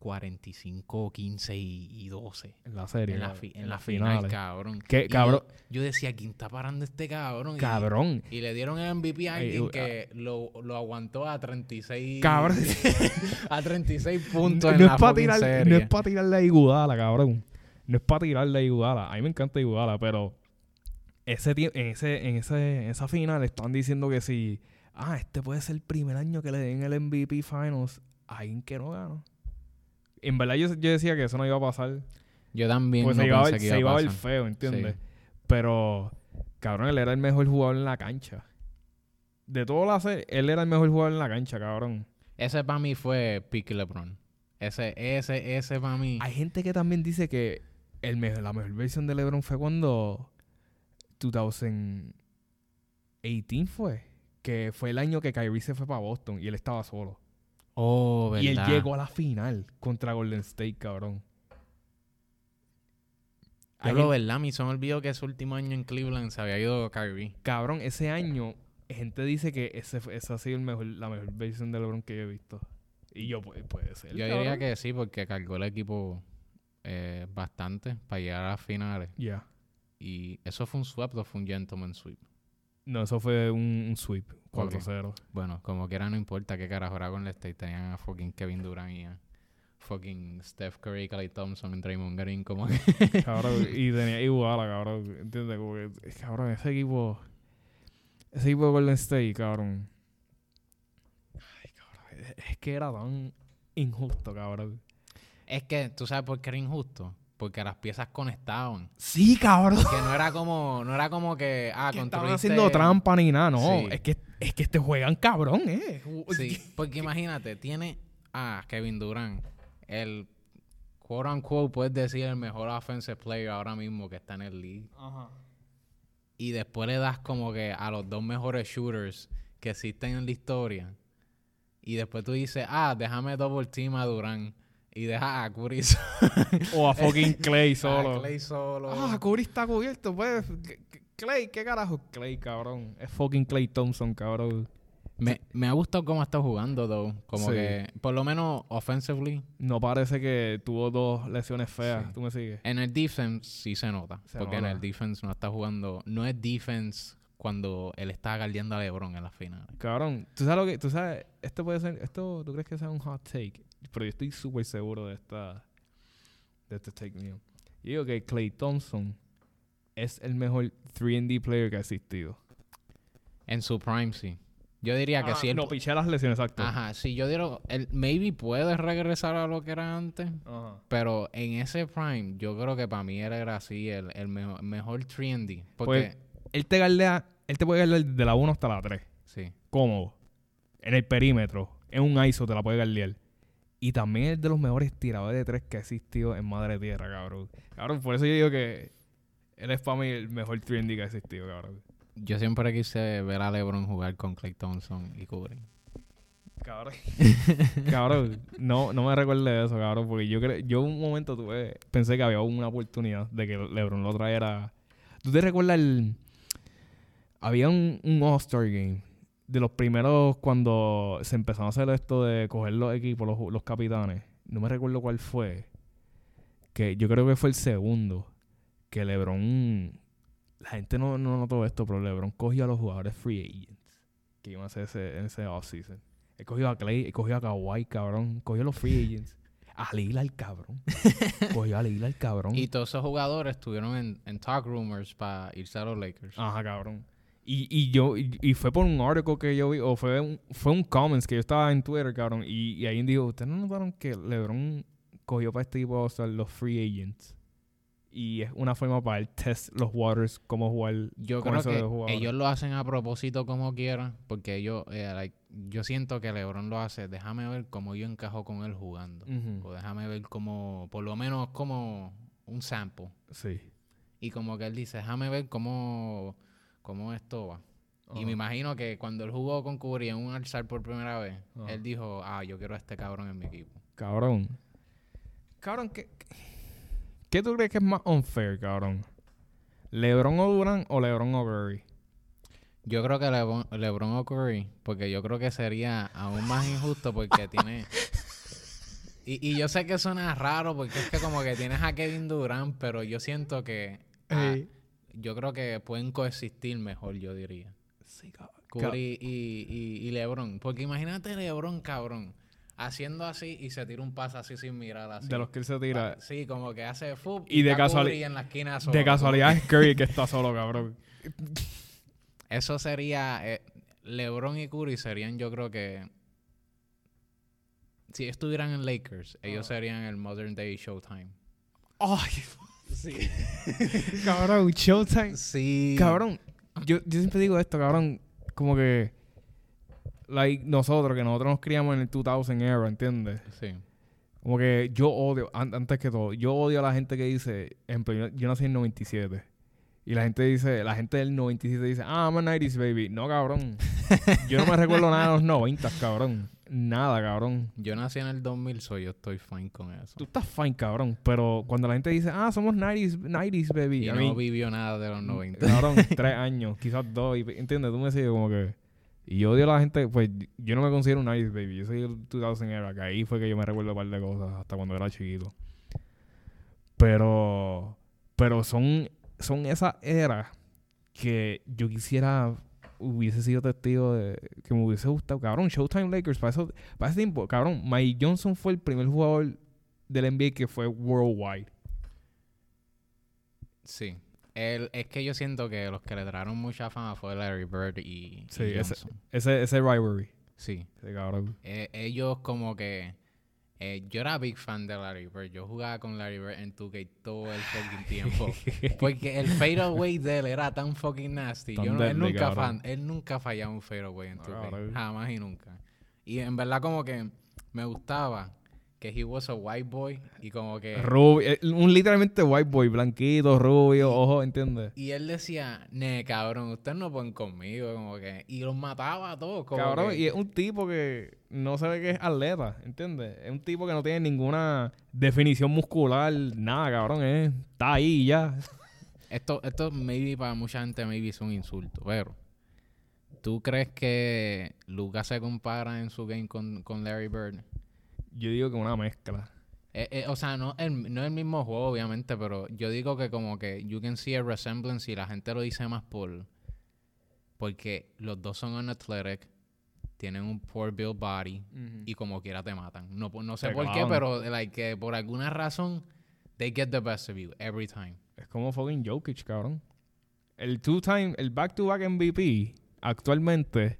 45, 15 y, y 12 En la serie. en la, fi- en final, finales. cabrón. ¿Qué, cabrón? Yo, yo decía, ¿quién está parando este cabrón? Cabrón. Y, le dieron el MVP a Ey, alguien uh, que lo, lo aguantó a 36... Cabrón. a 36 No, puntos en no la es para tirar, serie. no es para tirarle a Iguodala, cabrón. No es para tirarle a Iguodala. A mí me encanta Iguodala, pero ese en ese en ese en esa final están diciendo que si ah, este puede ser el primer año que le den el MVP Finals a alguien que no ganó. En verdad yo, yo decía que eso no iba a pasar. Yo también Pues no se iba, a pensé ver, que se iba iba a a ver feo, ¿entiendes? Sí. Pero, cabrón, él era el mejor jugador en la cancha. De todas las series, él era el mejor jugador en la cancha, cabrón. Ese para mí fue Pique LeBron. Ese, ese, ese para mí... Hay gente que también dice que el mejor, la mejor versión de LeBron fue cuando 2018 fue. Que fue el año que Kyrie se fue para Boston y él estaba solo. Oh, ¿verdad? Y él llegó a la final contra Golden State, cabrón. Yo lo verdad, mi me olvidó que ese último año en Cleveland se había ido Kyrie. cabrón, ese año, gente dice que ese, esa ha sido el mejor, la mejor versión de LeBron que yo he visto. Y yo, pues, puede ser. Yo cabrón. diría que sí, porque cargó el equipo eh, bastante para llegar a las finales. Ya. Y eso fue un swap o fue un gentleman sweep. No, eso fue un, un sweep. 4-0. Bueno, como quiera, no importa qué carajo era con el State. Tenían a fucking Kevin Durant y a fucking Steph Curry, Clay Thompson, Draymond Green, como que... cabrón, y tenía Iguala, cabrón. ¿Entiendes? Como que, cabrón, ese equipo... Ese equipo de Golden State, cabrón. Ay, cabrón. es- que era tan injusto, cabrón. es que, ¿tú sabes por qué era injusto? Porque las piezas conectaban. Sí, cabrón. Que no era como, no era como que, ah, que estaban construiste- haciendo trampa ni nada, no. Sí. Es que es que te juegan cabrón, eh. Sí, porque imagínate, tiene a Kevin Durant, el quote unquote, puedes decir el mejor offensive player ahora mismo que está en el league. Ajá. Y después le das como que a los dos mejores shooters que existen en la historia. Y después tú dices, ah, déjame double team a Durant. Y deja a Curry so- O a fucking Clay a solo. Clay solo. Ah, Curry está cubierto, pues. Clay, ¿qué carajo? Clay, cabrón. Es fucking Clay Thompson, cabrón. me, me ha gustado cómo está jugando, though. Como Sí. que, por lo menos offensively, No parece que tuvo dos lesiones feas. Sí. ¿Tú me sigues? En el defense sí se nota. Se porque en el defense no está jugando. No es defense cuando él está guardiando a LeBron en las finales. Cabrón, tú sabes lo que, tú sabes, esto puede ser, esto, ¿tú crees que sea un hot take? Pero yo estoy súper seguro de esta, de este take mío. Yo digo que Clay Thompson es el mejor 3D player que ha existido. En su prime, sí. Yo diría que Ah, sí. él no, piché las lesiones, exacto. Ajá, sí, yo diría. Él maybe puede regresar a lo que era antes. Ajá. Pero en ese prime, yo creo que para mí él era así, el, el mejor, mejor 3D. Porque, Pues- Él te galdea, él te puede galdear de la 1 hasta la 3. sí. Cómodo. En el perímetro. En un ISO te la puede galdear. Y también es de los mejores tiradores de 3 que ha existido en Madre Tierra, cabrón. Cabrón, por eso yo digo que él es para mí el mejor 3D que ha existido, cabrón. Yo siempre quise ver a LeBron jugar con Clay Thompson y Curry. Cabrón. cabrón, no, no me recuerdo de eso, cabrón, porque yo creo, yo un momento tuve, pensé que había una oportunidad de que LeBron lo trajera. ¿Tú te recuerdas el había un, un All-Star Game de los primeros cuando se empezaron a hacer esto de coger los equipos, los, los capitanes? No me recuerdo cuál fue. Que yo creo que fue el segundo que LeBron la gente no, no notó esto, pero LeBron cogió a los jugadores free agents que iban a hacer ese, en ese offseason. He cogido a Clay, he cogido a Kawhi, cabrón. Cogió a los free agents. A Lillard, cabrón. cogió a Lillard, cabrón. Y todos esos jugadores estuvieron en, en talk rumors para irse a los Lakers. Ajá, cabrón. Y, y yo, y, y fue por un artículo que yo vi, o fue un, fue un comments que yo estaba en Twitter, cabrón. Y, y ahí dijo, ¿ustedes no notaron que LeBron cogió para este tipo de los free agents? Y es una forma para él test los waters, cómo jugar Yo con creo que ellos lo hacen a propósito como quieran, porque ellos, eh, like, yo siento que LeBron lo hace, déjame ver cómo yo encajo con él jugando. O déjame ver cómo, por lo menos como un sample. Sí. Y como que él dice, déjame ver cómo, cómo esto va. Y me imagino que cuando él jugó con Curry en un alzar por primera vez, él dijo, ah, yo quiero a este cabrón en mi equipo. Cabrón. Cabrón, ¿qué, ¿qué tú crees que es más unfair, cabrón? ¿LeBron o Durant o LeBron o Curry? Yo creo que Lebron, LeBron o Curry, porque yo creo que sería aún más injusto porque tiene... Y, y yo sé que suena raro porque es que como que tienes a Kevin Durant, pero yo siento que... ah, yo creo que pueden coexistir mejor, yo diría. Sí, cabrón. Curry y, y, y LeBron. Porque imagínate LeBron, cabrón, haciendo así y se tira un pase así sin mirar así. De los que él se tira. Sí, como que hace fútbol Y de casuali- Curry en la esquina solo. De casualidad es Curry que está solo, cabrón. Eso sería. eh, LeBron y Curry serían, yo creo que. Si estuvieran en Lakers, ellos Ah. serían el Modern Day Showtime. Ay, sí. cabrón, Showtime. Sí. Cabrón, yo, yo siempre digo esto, cabrón. Como que. Like, nosotros, que nosotros nos criamos en el 2000 era, ¿entiendes? Sí. Como que yo odio, an- antes que todo, yo odio a la gente que dice, ejemplo, yo, yo nací en 97. Y la gente dice, la gente del 97 dice, ah, I'm a 90s baby. No, cabrón. yo no me recuerdo nada de los 90, cabrón. Nada, cabrón. Yo nací en el 2000, so yo estoy fine con eso. Tú estás fine, cabrón. Pero cuando la gente dice, ah, somos 90s, 90s baby. Y a no mí, vivió nada de los 90. cabrón, tres años, quizás dos. Y, ¿Entiendes? Tú me sigues como que... Y yo odio a la gente, pues yo no me considero un 90s baby. Yo soy el 2000 era, que ahí fue que yo me recuerdo un par de cosas hasta cuando era chiquito. Pero... Pero son, son esas eras que yo quisiera hubiese sido testigo de que me hubiese gustado. Cabrón, Showtime Lakers, para, eso, para ese tiempo, cabrón, Mike Johnson fue el primer jugador del NBA que fue worldwide. Sí. El, es que yo siento que los que le trajeron mucha fama fue Larry Bird y, y Sí, ese-. Ese, ese rivalry. Sí. Cabrón. Eh, ellos como que... eh, yo era big fan de Larry Bird. Yo jugaba con Larry Bird en 2K todo el fucking tiempo. Porque el fadeaway de él era tan fucking nasty. Tan Yo no- él, deadly, nunca fan, él nunca fallaba un fadeaway en No, 2K. cabrón. Jamás y nunca. Y en verdad como que me gustaba que he was a white boy y como que... Rubio, eh, un literalmente white boy, blanquito, rubio, ojo, ¿entiendes? Y él decía, ne, cabrón, ustedes no pueden conmigo, como que... Y los mataba a todos, como Cabrón, que- y es un tipo que no se ve que es atleta, ¿entiendes? Es un tipo que no tiene ninguna definición muscular, nada, cabrón, eh. está ahí y ya. Esto, esto maybe para mucha gente maybe es un insulto, pero... ¿Tú crees que Lucas se compara en su game con, con Larry Bird? Yo digo que una mezcla. Eh, eh, o sea, no el, no el mismo juego, obviamente, pero yo digo que como que you can see a resemblance y la gente lo dice más por... Porque los dos son unathletic, tienen un poor build body y como quiera te matan. No, sé Te por qué, pero like, que por alguna razón they get the best of you every time. Es como fucking Jokic, cabrón. El two-time, el back-to-back MVP, actualmente,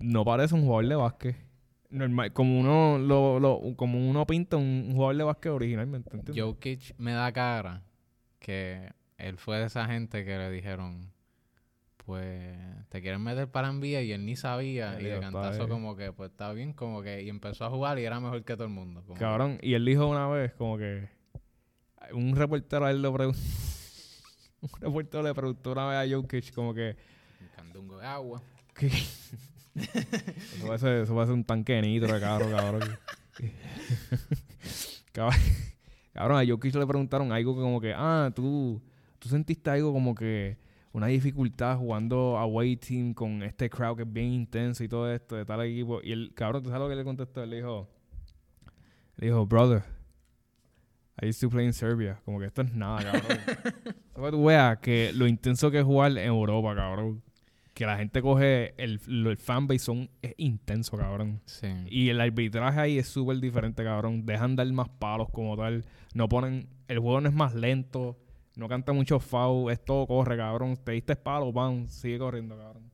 no parece un jugador de básquet. Normal, como uno lo, lo- como uno pinta un, un jugador de básquet originalmente, ¿entiendes? Jokic me da cara que él fue de esa gente que le dijeron, pues, te quieren meter para NBA y él ni sabía. Y de dijo, "Está cantazo bien". como que, pues, está bien, como que... Y empezó a jugar y era mejor que todo el mundo. como- Cabrón, y él dijo una vez como que un reportero a él lo preguntó un reportero le preguntó una vez a Jokic como que Un candungo de agua. Eso, va a ser, eso va a ser un tanque de nitro de carro, cabrón. cabrón, cabrón, a Jokic le preguntaron algo como que, ah, tú, tú sentiste algo como que una dificultad jugando away team con este crowd que es bien intenso y todo esto de tal equipo. Y el cabrón, ¿tú sabes lo que le contestó? Él dijo, le dijo, brother, I used to play in Serbia. Como que esto es nada, cabrón. Para que tú veas que lo intenso que es jugar en Europa, cabrón. Que la gente coge, el, el fanbase son, es intenso, cabrón. Sí. Y el arbitraje ahí es súper diferente, cabrón. Dejan dar más palos como tal. No ponen, el juego no es más lento. No canta mucho foul. Es todo corre, cabrón. Te diste palo, van, sigue corriendo, cabrón.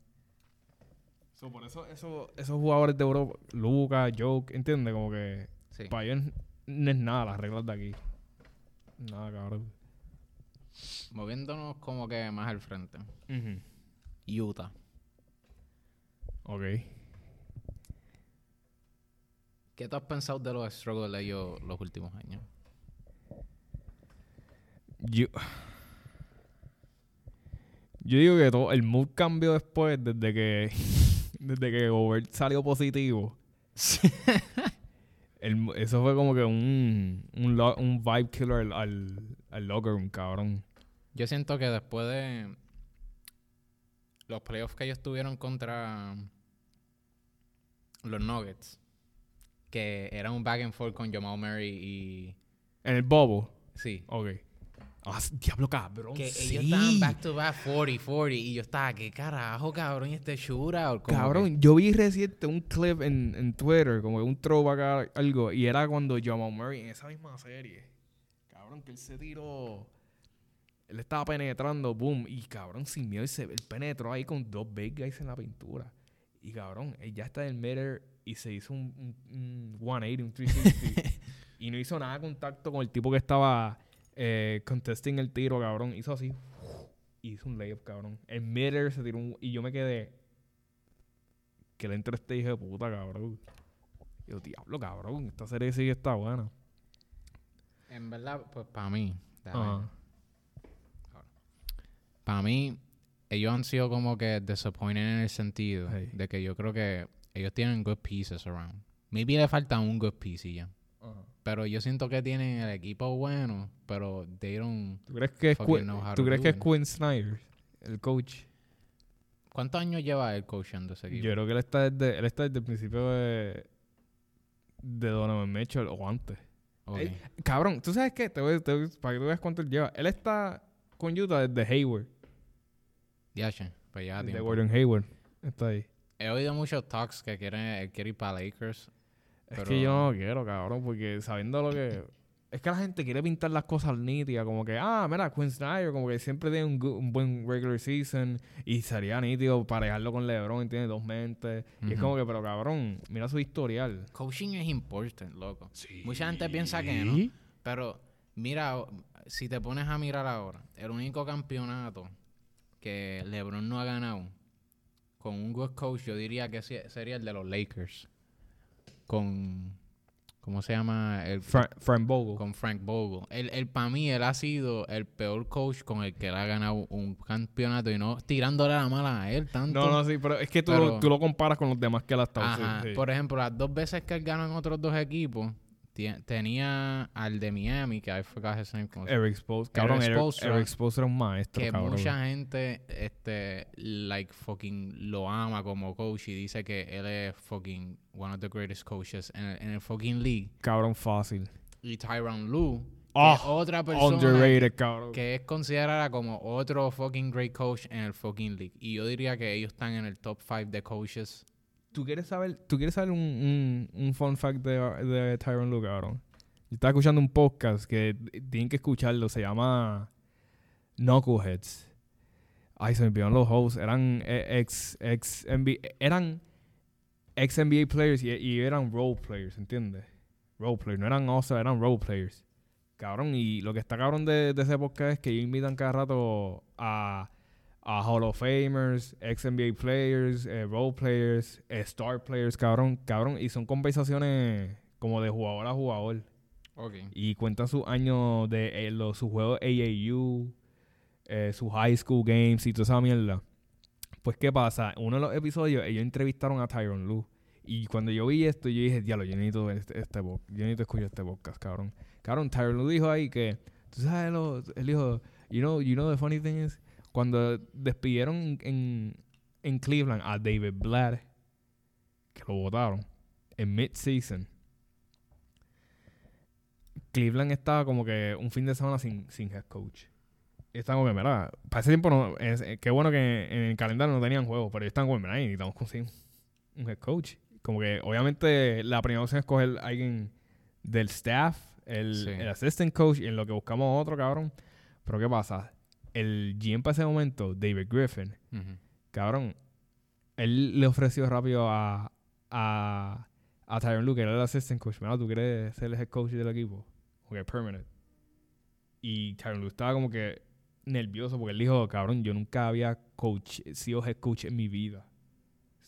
So, por eso, eso, esos jugadores de Europa, Lucas, Joke, ¿entiendes? Como que sí. para ellos no es nada las reglas de aquí. Nada, cabrón. Moviéndonos como que más al frente. Utah. Ok. ¿Qué tú has pensado de los struggles de ellos los últimos años? Yo, yo digo que todo el mood cambió después desde que desde que Gobert salió positivo. El eso fue como que un, un vibe killer al, al, al locker room, cabrón. Yo siento que después de los playoffs que ellos tuvieron contra los Nuggets, que era un back and forth con Jamal Murray y... En el bobo. Sí. Ok. S- diablo, cabrón. Que sí. ellos estaban back to back 40-40 y yo estaba, ¿qué carajo, cabrón? Y este shootout. como Cabrón, yo vi reciente un clip en, en Twitter, como que un throwback algo, y era cuando Jamal Murray en esa misma serie. Cabrón, que él se tiró. Él estaba penetrando, boom, y cabrón, sin miedo, él, se, él penetró ahí con dos big guys en la pintura. Y cabrón, él ya está en el middle y se hizo un, un, un 180, un 360. y no hizo nada de contacto con el tipo que estaba eh, contesting el tiro, cabrón. Hizo así. y hizo un layup, cabrón. El middle se tiró un... Y yo me quedé... Que le entre este hijo de puta, cabrón. Y yo, diablo, cabrón. Esta serie sí que está buena. En verdad, pues para mí. Para mí, ellos han sido como que disappointed en el sentido Hey. de que yo creo que ellos tienen good pieces around. Maybe le falta un good piece y ya. Ajá. Pero yo siento que tienen el equipo bueno, pero they don't... ¿Tú crees que es, ¿tú crees que es. Quinn Snyder? El coach. ¿Cuántos años lleva el coachando ese equipo? Yo creo que él está desde, él está desde el principio de... De Donovan Mitchell o antes. Él- Cabrón, ¿tú sabes qué? Te voy, te voy- para que tú veas cuánto él lleva. Él está con Utah desde Hayward. Ya, che, pues ya tiempo. Gordon Hayward. Está ahí. He oído muchos talks que quiere, él quiere ir para Lakers. Es Pero- que yo no quiero, cabrón, porque sabiendo lo que... Es que la gente quiere pintar las cosas nítidas, como que, ah, mira, Quinn Snyder, como que siempre tiene un, un buen regular season y sería nítido parejarlo con LeBron, tiene dos mentes. Y es como que, pero cabrón, mira su historial. Coaching es important, loco. Mucha gente piensa que no. Pero mira, si te pones a mirar ahora, el único campeonato que LeBron no ha ganado con un good coach, yo diría que sí- sería el de los Lakers. Con, ¿cómo se llama? El, Fra- Frank Vogel. con Frank Vogel. Él, él para mí, él ha sido el peor coach con el que él ha ganado un campeonato y no tirándole la mala a él tanto. No, no, sí, pero es que tú, Pero- tú lo comparas con los demás que él ha estado. sí, Ajá. sí. Por ejemplo, las dos veces que él ganó en otros dos equipos, tenía al de Miami, que I forgot his name. ¿cómo se- Eric Spoelstra. Cabrón, Eric, Spoelstra, Eric Spoelstra es un maestro, que cabrón. mucha gente, este, like, fucking lo ama como coach y dice que él es fucking one of the greatest coaches en el, en el fucking league. Cabrón fácil. Y Tyron Lue, que Oh, es otra persona Underrated, cabrón. que es considerada como otro fucking great coach en el fucking league. Y yo diría que ellos están en el top 5 de coaches. ¿Tú quieres saber, ¿tú quieres saber un, un, un fun fact de, de Tyron Lue, cabrón? Yo estaba escuchando un podcast que tienen que escucharlo, se llama Knuckleheads. Ay, se me olvidaron los hosts. Eran eh, ex, ex NBA, eran ex NBA players y, y eran role players, ¿entiendes? Role players, no eran also, eran role players. Cabrón, y lo que está cabrón de, de ese podcast es que ellos invitan cada rato a, a Hall of Famers, ex NBA players, eh, role players, eh, star players, cabrón, cabrón, y son conversaciones como de jugador a jugador. Ok. Y cuentan sus años de eh, los, sus juegos AAU, sus high school games y toda esa mierda. Pues, ¿qué pasa? Uno de los episodios, ellos entrevistaron a Tyron Lue. Y cuando yo vi esto, yo dije, diablo, yo necesito ver este, este po- yo necesito escuchar este podcast, cabrón. Cabrón, Tyron Lue dijo ahí que, tú sabes, lo, él dijo, you know, you know the funny thing is, cuando despidieron en, en Cleveland a David Blatt, que lo votaron, en mid-season, Cleveland estaba como que un fin de semana sin, sin head coach. Y estaban como que, mira, para ese tiempo no, es, eh, qué bueno que en el calendario no tenían juegos, pero ellos estaban como, mira, necesitamos conseguir un head coach. Como que obviamente la primera opción es coger a alguien del staff, el, Sí. el assistant coach, y en lo que buscamos otro, cabrón. Pero ¿qué pasa? El GM para ese momento, David Griffin, cabrón, él le ofreció rápido a, a, a Tyron Lue, que era el assistant coach, mira, tú quieres ser el head coach del equipo, ok, permanent. Y Tyron Lue estaba como que nervioso porque él dijo, cabrón, yo nunca había coach, sido head coach en mi vida.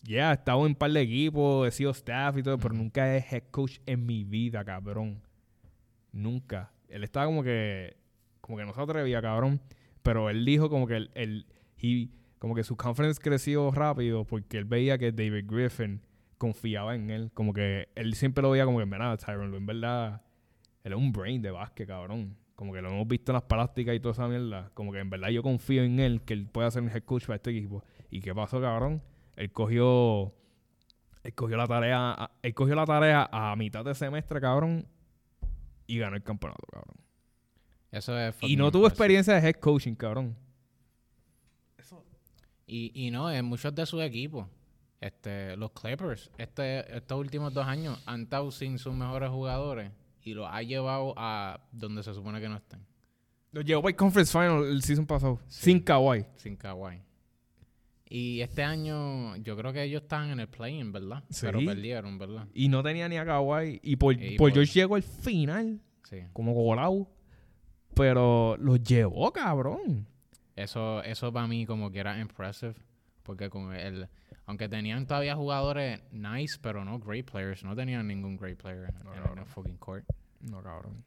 Ya, he estado en un par de equipos, he sido staff y todo, pero nunca he head coach en mi vida, cabrón. Nunca. Él estaba como que, como que no se atrevía, cabrón. Pero él dijo como que el, el he- como que su confidence creció rápido porque él veía que David Griffin confiaba en él. Como que él siempre lo veía como que, mira, Tyron Lue, en verdad, él es un brain de básquet, cabrón. Como que lo hemos visto en las prácticas y toda esa mierda. Como que en verdad yo confío en él, que él pueda ser un head coach para este equipo. ¿Y qué pasó, cabrón? Él cogió, él cogió la tarea, él cogió la tarea a mitad de semestre, cabrón, y ganó el campeonato, cabrón. Eso es Y no tuvo experiencia de head coaching, cabrón. Y, y no, en muchos de sus equipos, este, los Clippers, este, estos últimos dos años han estado sin sus mejores jugadores y los ha llevado a donde se supone que no estén, Lo llevó para el conference final el season pasado, Sí. sin Kawhi. sin Kawhi. Y este año yo creo que ellos están en el play-in, ¿verdad? Sí. Pero perdieron, ¿verdad? Y no tenía ni a Kawhi. Y por, Y por por- George llegó al final, Sí. como colado. Pero los llevó, cabrón. Eso, eso para mí como que era impressive. Porque con el, aunque tenían todavía jugadores nice, pero no great players, no tenían ningún great player en, No, en el fucking court. No, cabrón.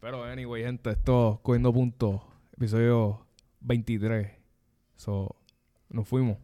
Pero, anyway, gente, esto cogiendo puntos. Episodio 23. So, nos fuimos.